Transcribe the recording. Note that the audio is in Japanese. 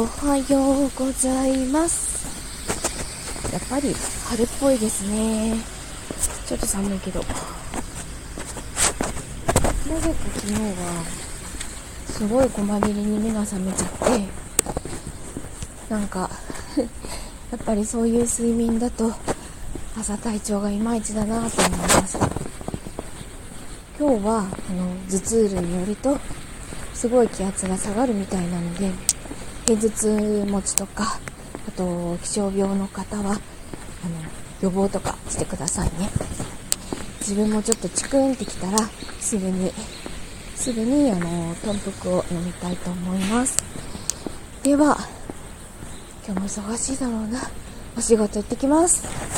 おはようございます。やっぱり春っぽいですね。ちょっと寒いけど。なぜか昨日はすごい細切りに目が覚めちゃってなんか やっぱりそういう睡眠だと朝体調がいまいちだなと思いました。今日はあの頭痛類によるとすごい気圧が下がるみたいなので片頭痛持ちとかあと気象病の方はあの予防とかしてくださいね。自分もちょっとチクンってきたらすぐにすぐにあの豚腹を飲みたいと思います。では今日も忙しいだろうな。お仕事行ってきます。